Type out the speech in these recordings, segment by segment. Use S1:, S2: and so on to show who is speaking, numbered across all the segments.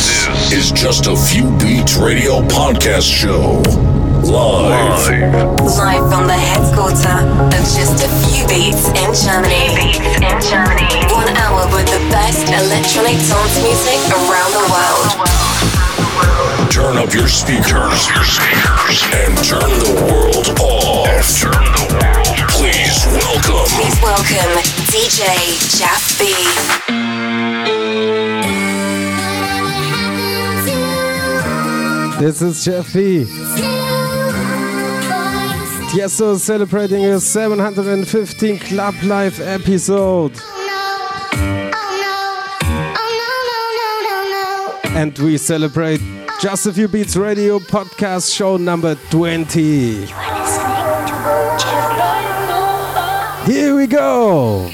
S1: This is just a few beats radio podcast show. Live.
S2: Live from the headquarters of Just a Few Beats in Germany. Beats in Germany. One hour with the best electronic dance music around the world.
S1: Turn up your speakers, your speakers, and turn the world off. turn the world. Please welcome.
S2: Please welcome DJ Jeff B.
S3: This is Jeff B. Tiesto celebrating his 715 Club Life episode. And we celebrate Just a Few Beats Radio podcast show number 20. Here we go.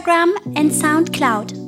S4: Instagram and SoundCloud.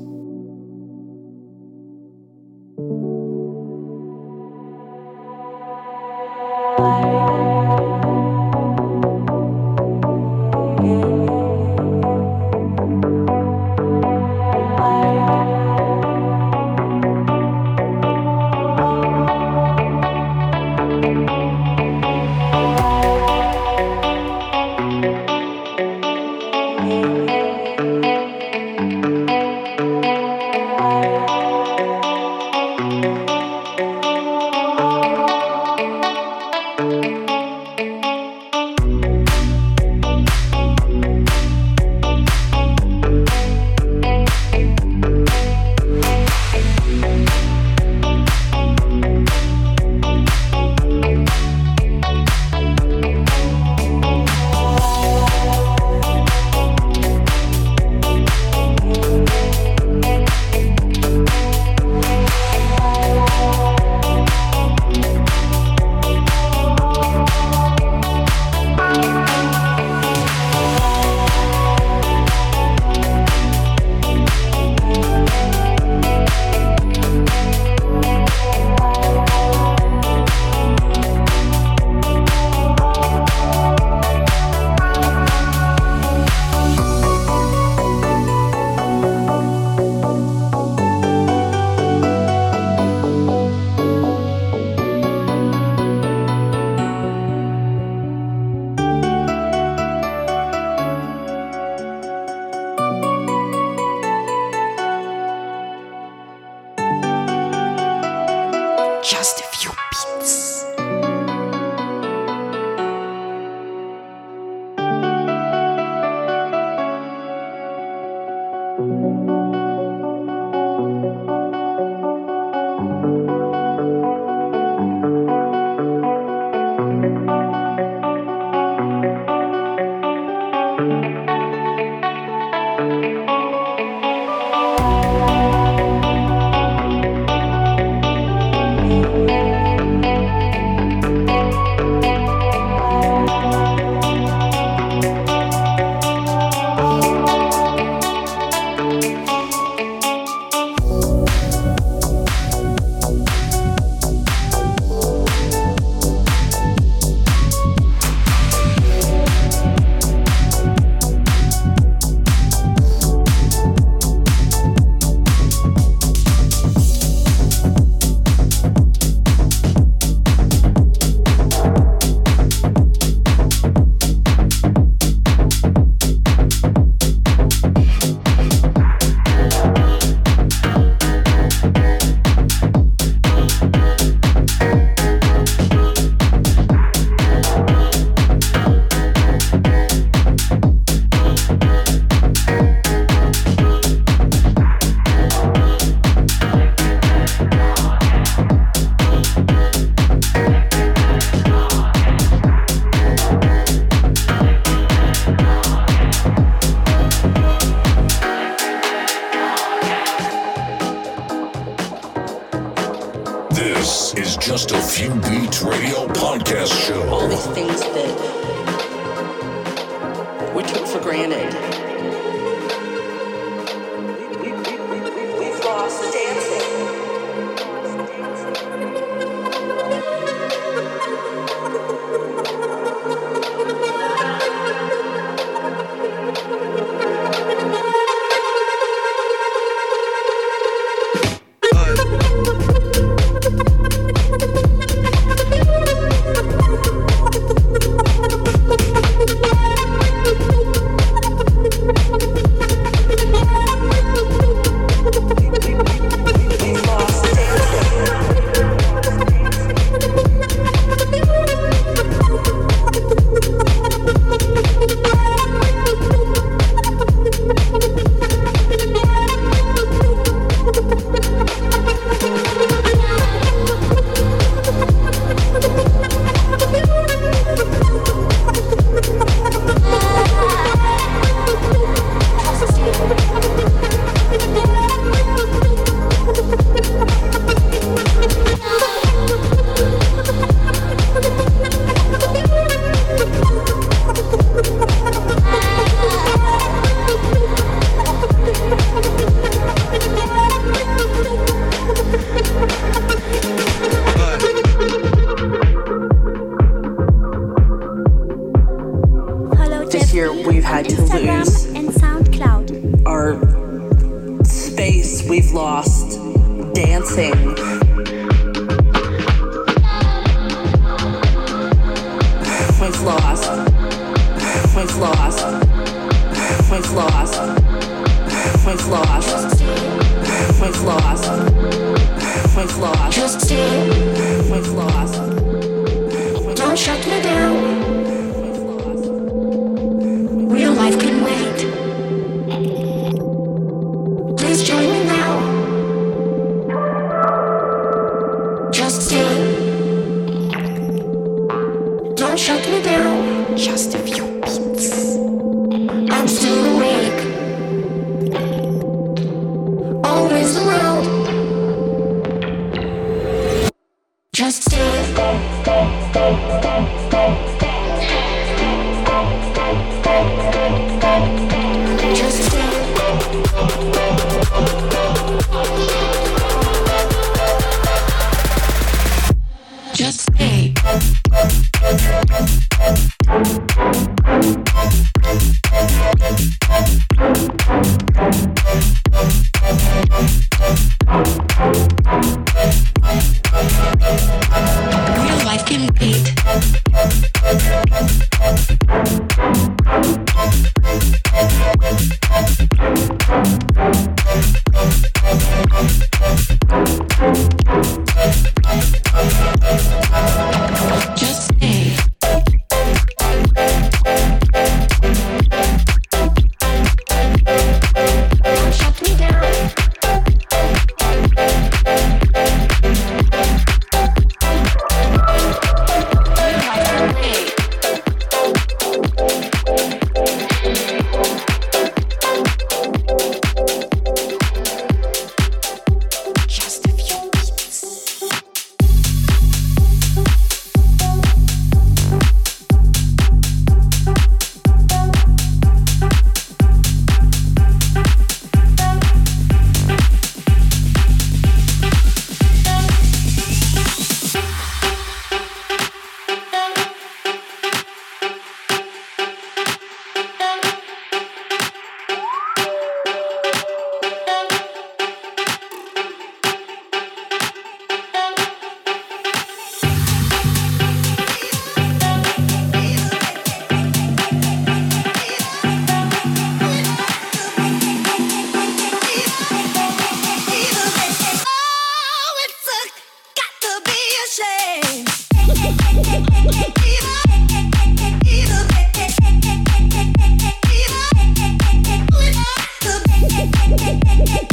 S1: it.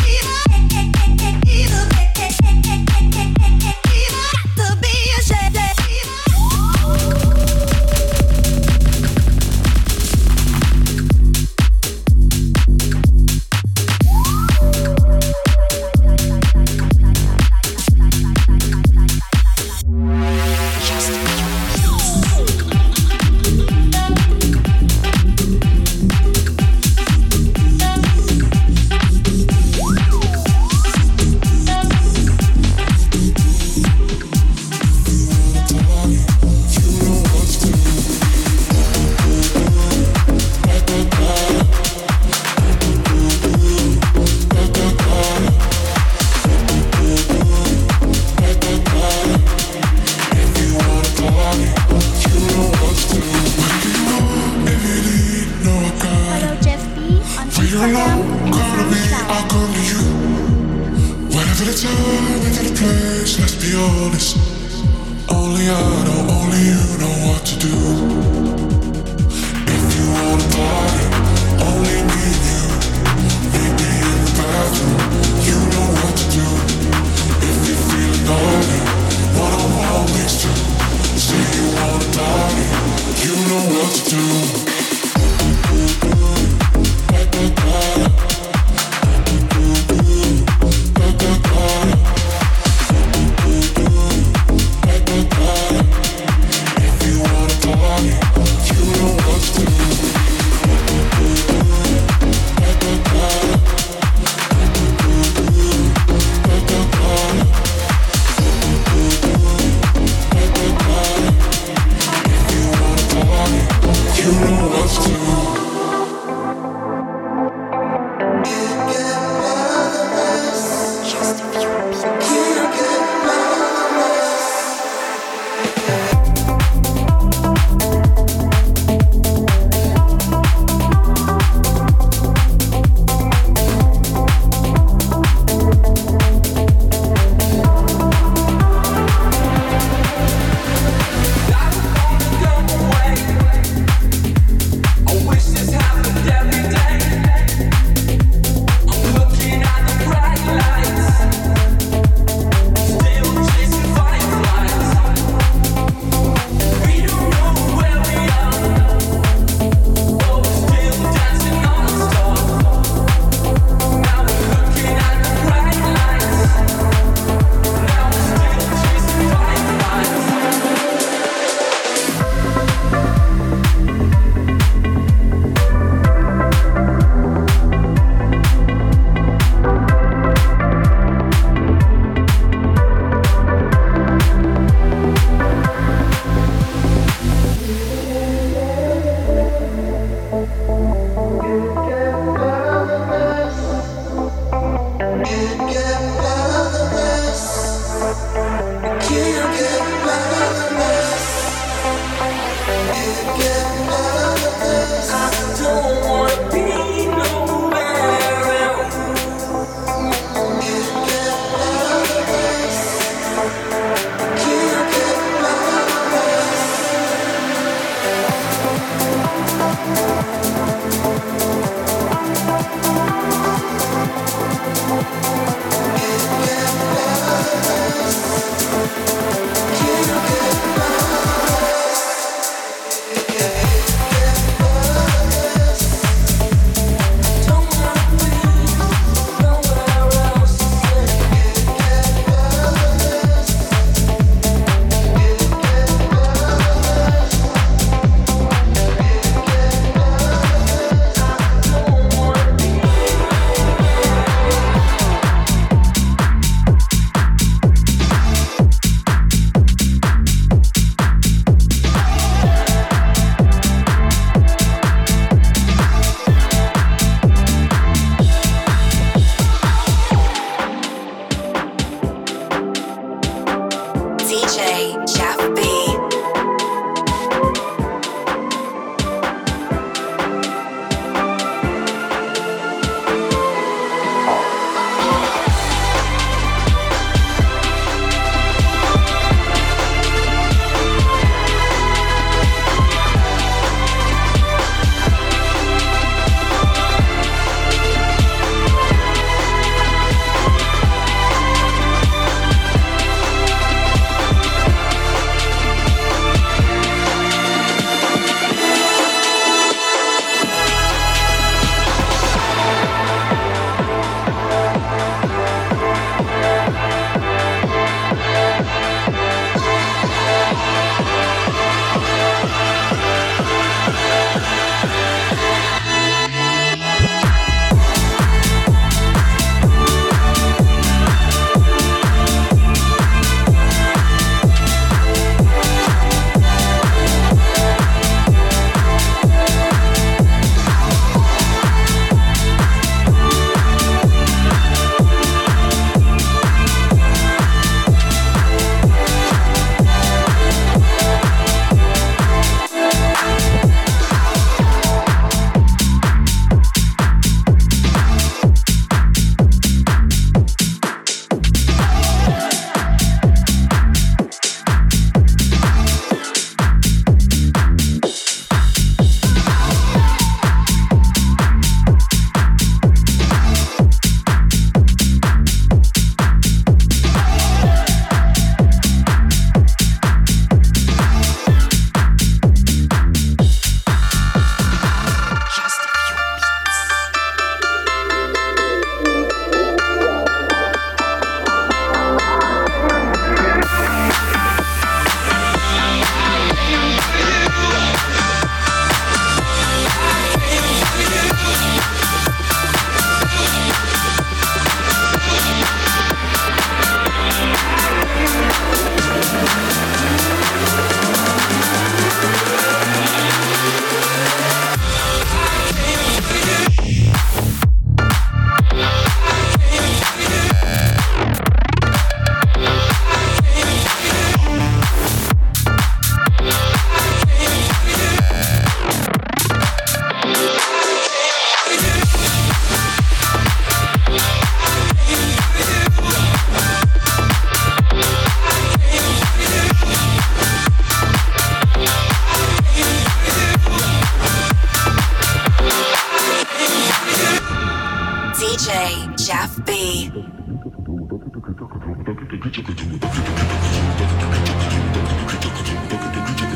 S2: DJ Jeff B.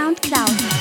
S5: Countdown.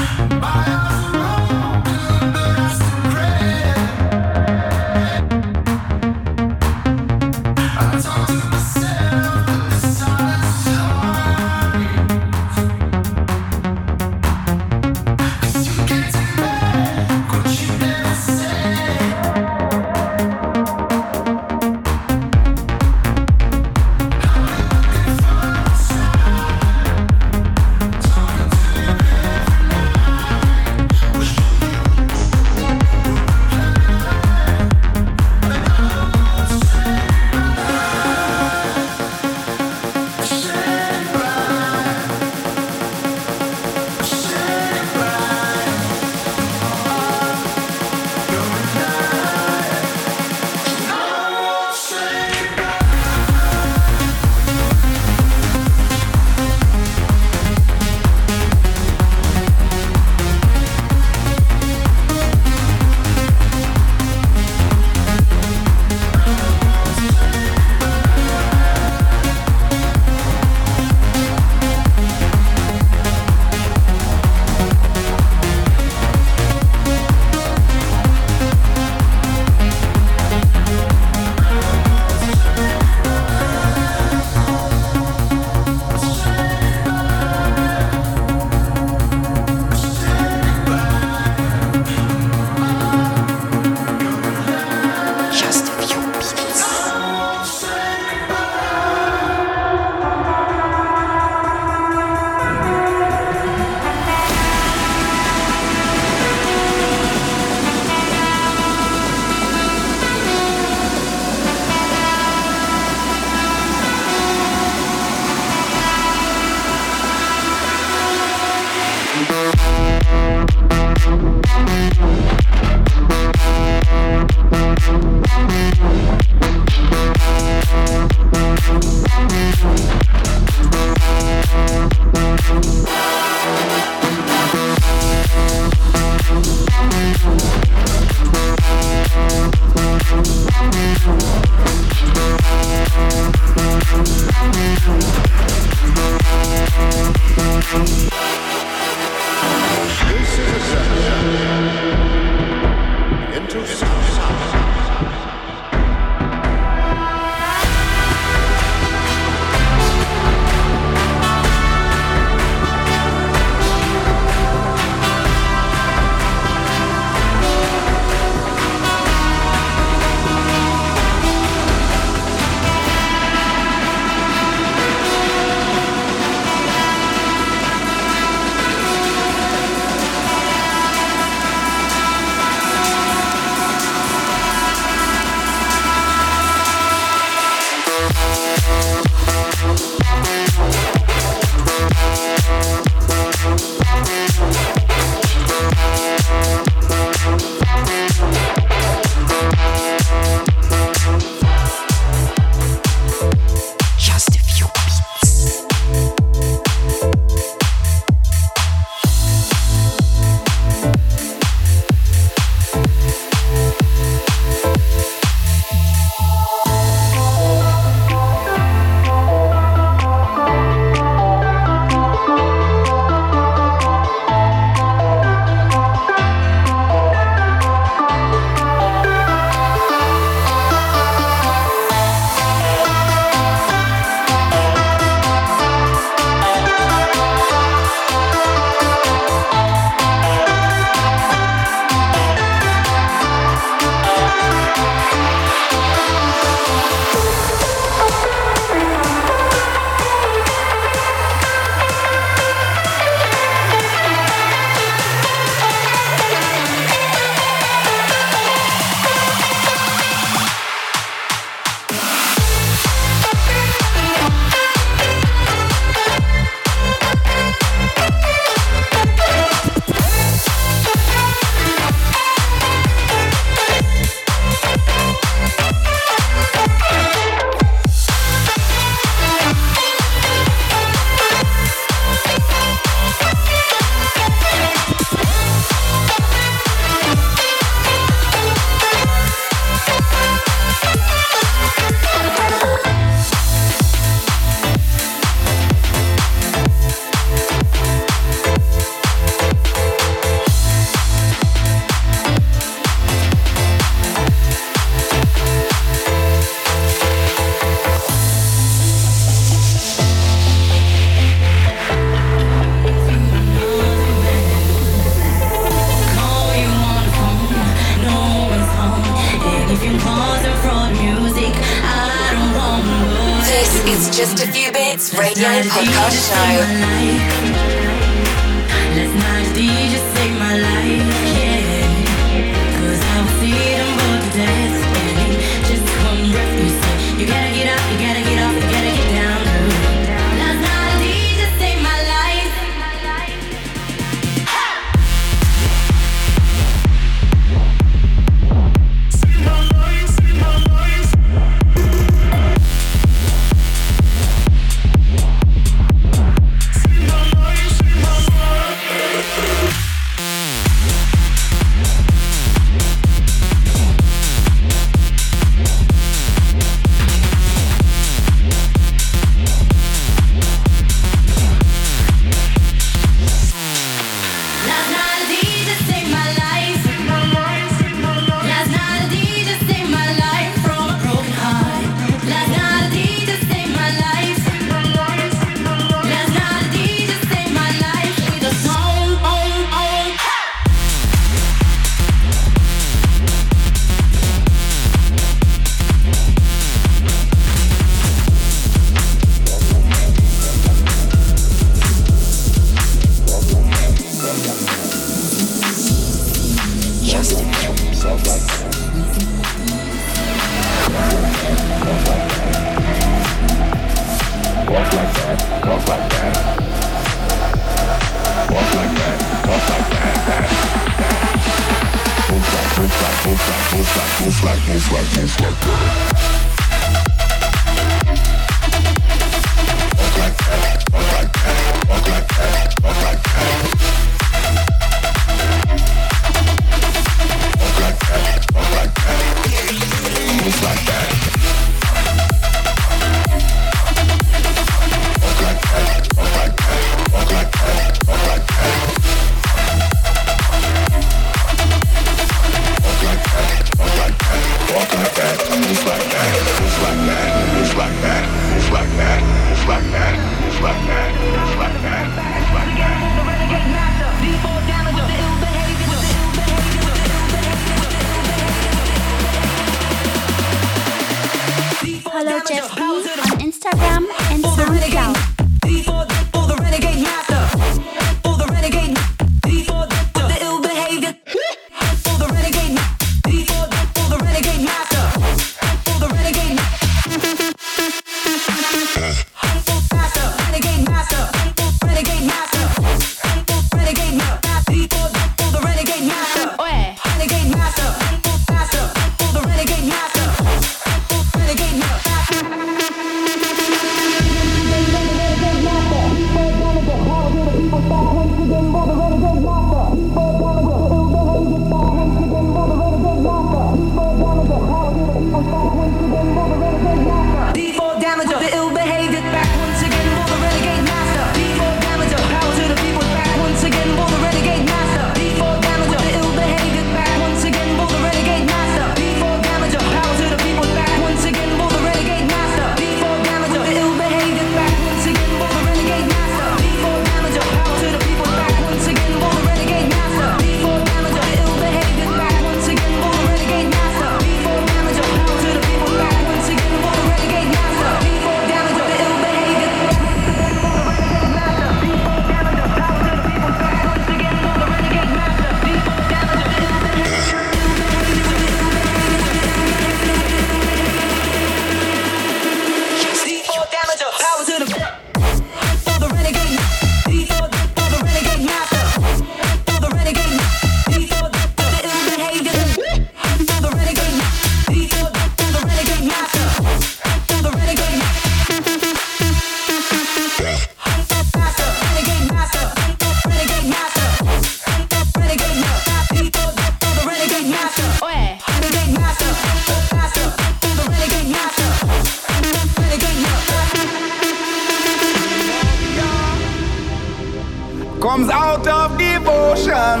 S5: out of devotion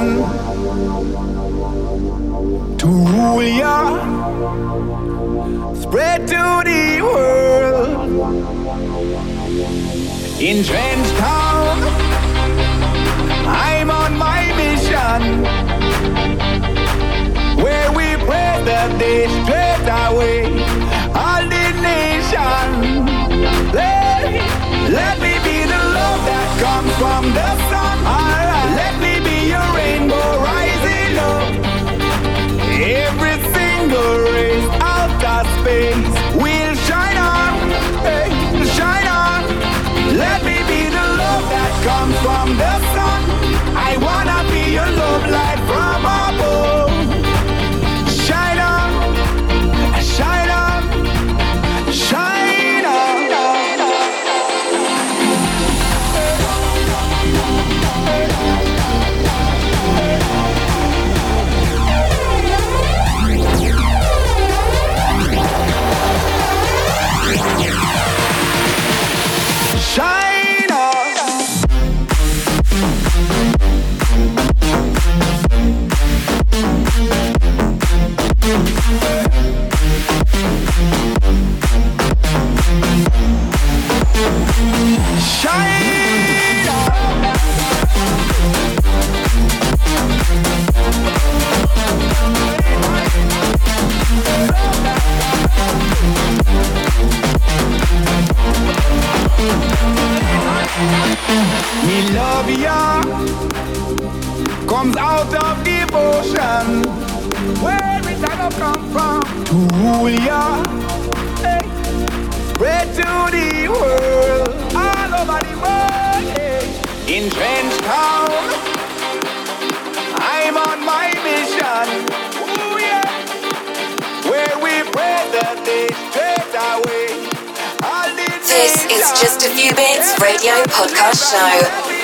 S5: to rule ya, spread to the world. In Trench Town, I'm on my mission where we pray that they straight away all the nation. Let,
S6: let me be the love that comes from the Me love ya comes out of devotion. Where it I come from to rule ya, hey. spread to the world, all over the world. Hey. In Trench Town, I'm on my mission. Ooh, yeah. Where we pray that they straight away. Danger.
S2: Just a Few Bits Radio Podcast Show.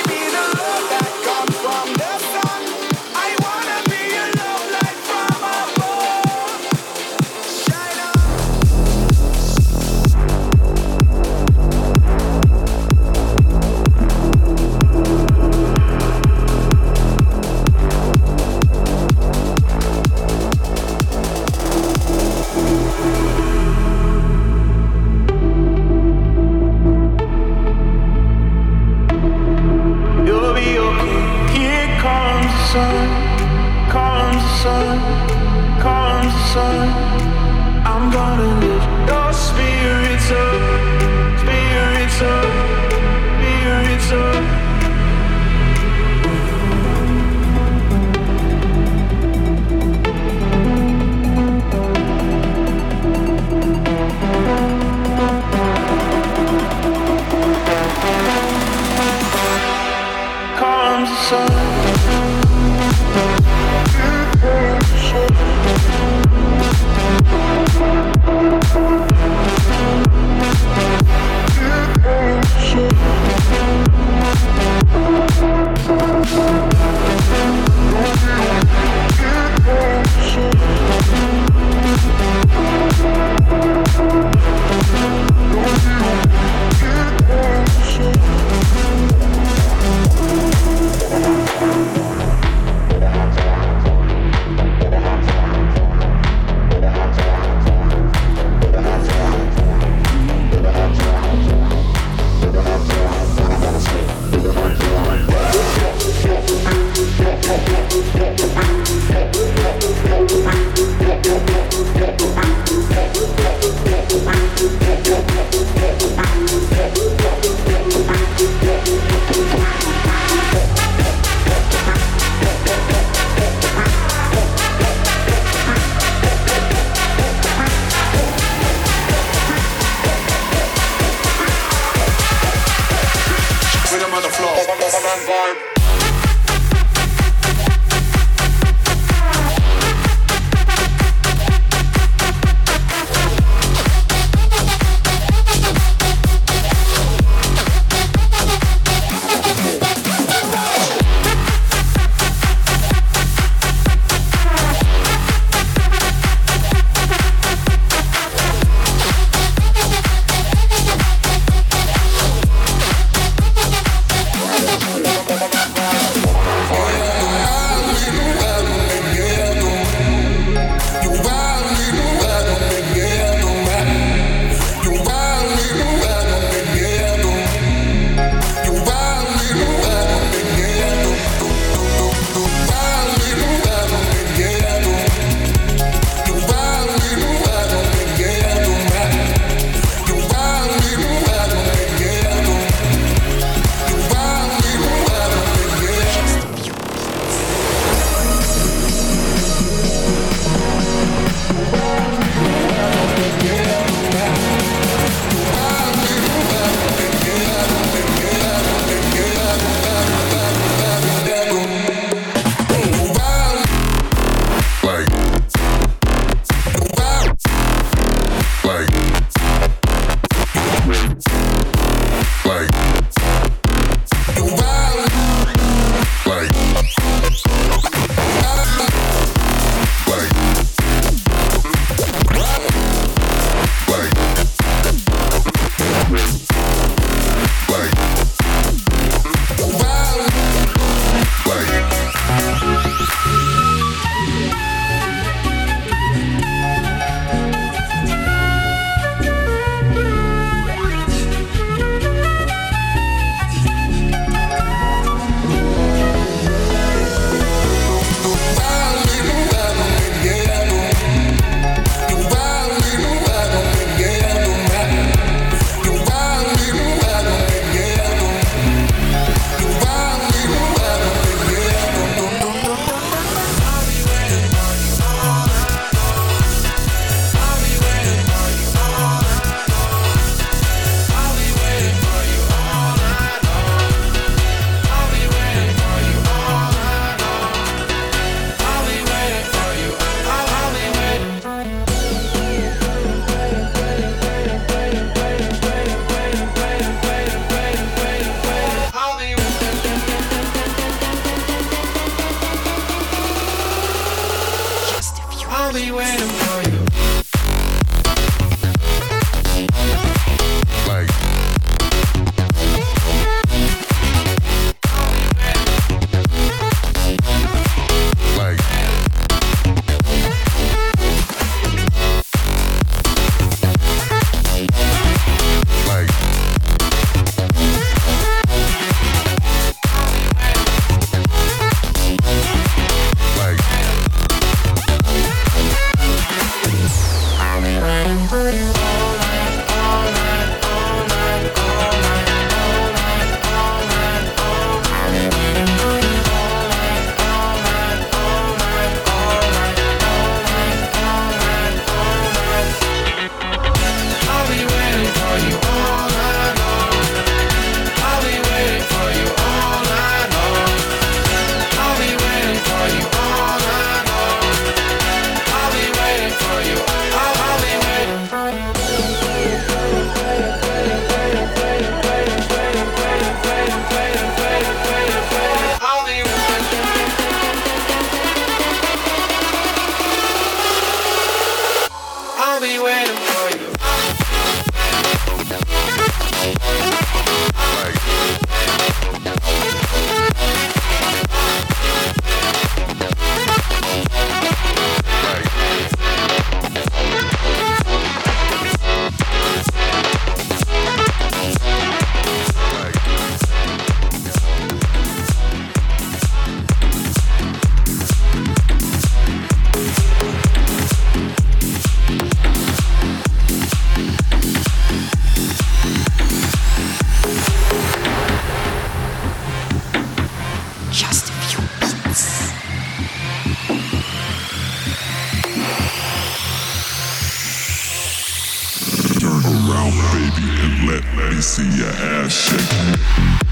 S7: See your ass shake.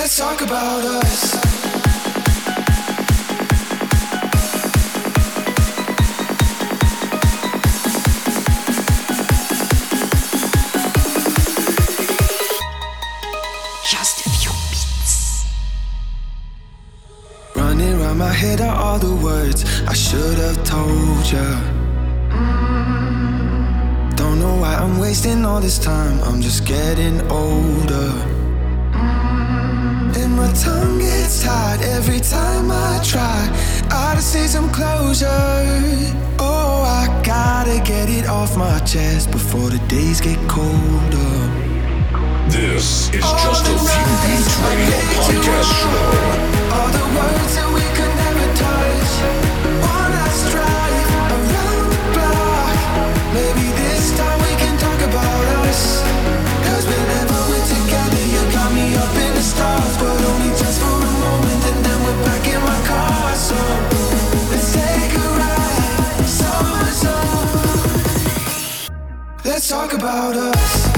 S8: Let's talk about us. my head are all the words I should have told ya. Don't know why I'm wasting all this time, I'm just getting older tongue gets tied every time I try. I to see some closure. Oh, I gotta get it off my chest before the days get colder.
S1: This is All just a few beats radio podcast show.
S8: All the words that we could never. talk about us.